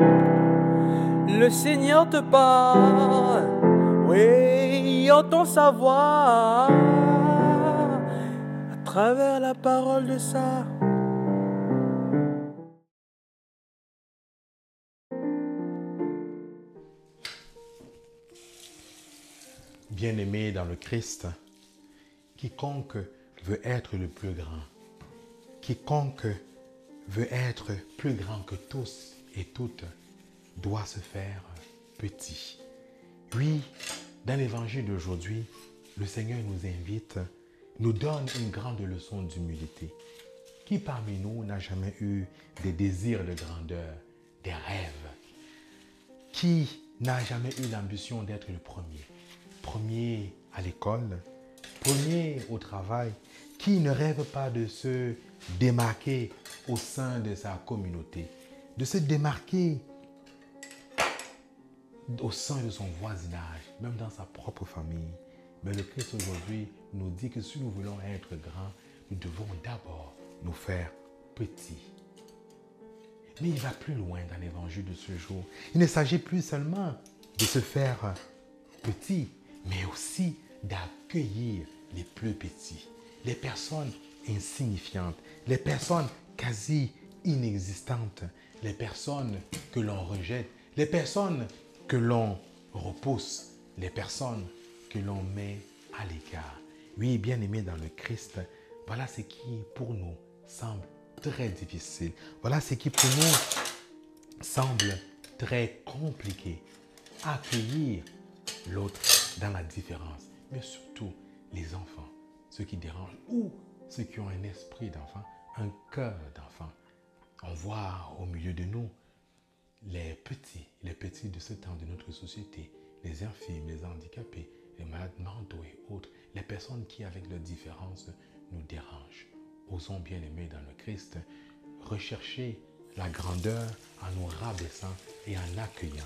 Le Seigneur te parle, oui, entend sa voix à travers la parole de ça. Bien-aimé dans le Christ, quiconque veut être le plus grand, quiconque veut être plus grand que tous et toutes, doit se faire petit. Oui, dans l'évangile d'aujourd'hui, le Seigneur nous invite, nous donne une grande leçon d'humilité. Qui parmi nous n'a jamais eu des désirs de grandeur, des rêves? Qui n'a jamais eu l'ambition d'être le premier? Premier à l'école, premier au travail, qui ne rêve pas de se démarquer au sein de sa communauté, de se démarquer au sein de son voisinage, même dans sa propre famille. Mais le Christ aujourd'hui nous dit que si nous voulons être grands, nous devons d'abord nous faire petits. Mais il va plus loin dans l'évangile de ce jour. Il ne s'agit plus seulement de se faire petit, mais aussi d'accueillir les plus petits, les personnes insignifiantes, les personnes quasi inexistantes, les personnes que l'on rejette, les personnes que l'on repousse, les personnes que l'on met à l'écart. Oui, bien aimé dans le Christ, voilà ce qui pour nous semble très difficile. Voilà ce qui pour nous semble très compliqué. Accueillir l'autre dans la différence, mais surtout les enfants, ceux qui dérangent ou ceux qui ont un esprit d'enfant, un cœur d'enfant. On voit au milieu de nous les petits, les petits de ce temps de notre société, les infirmes, les handicapés, les malades mentaux et autres, les personnes qui, avec leurs différences, nous dérangent. Osons bien aimer dans le Christ, rechercher la grandeur en nous rabaissant et en accueillant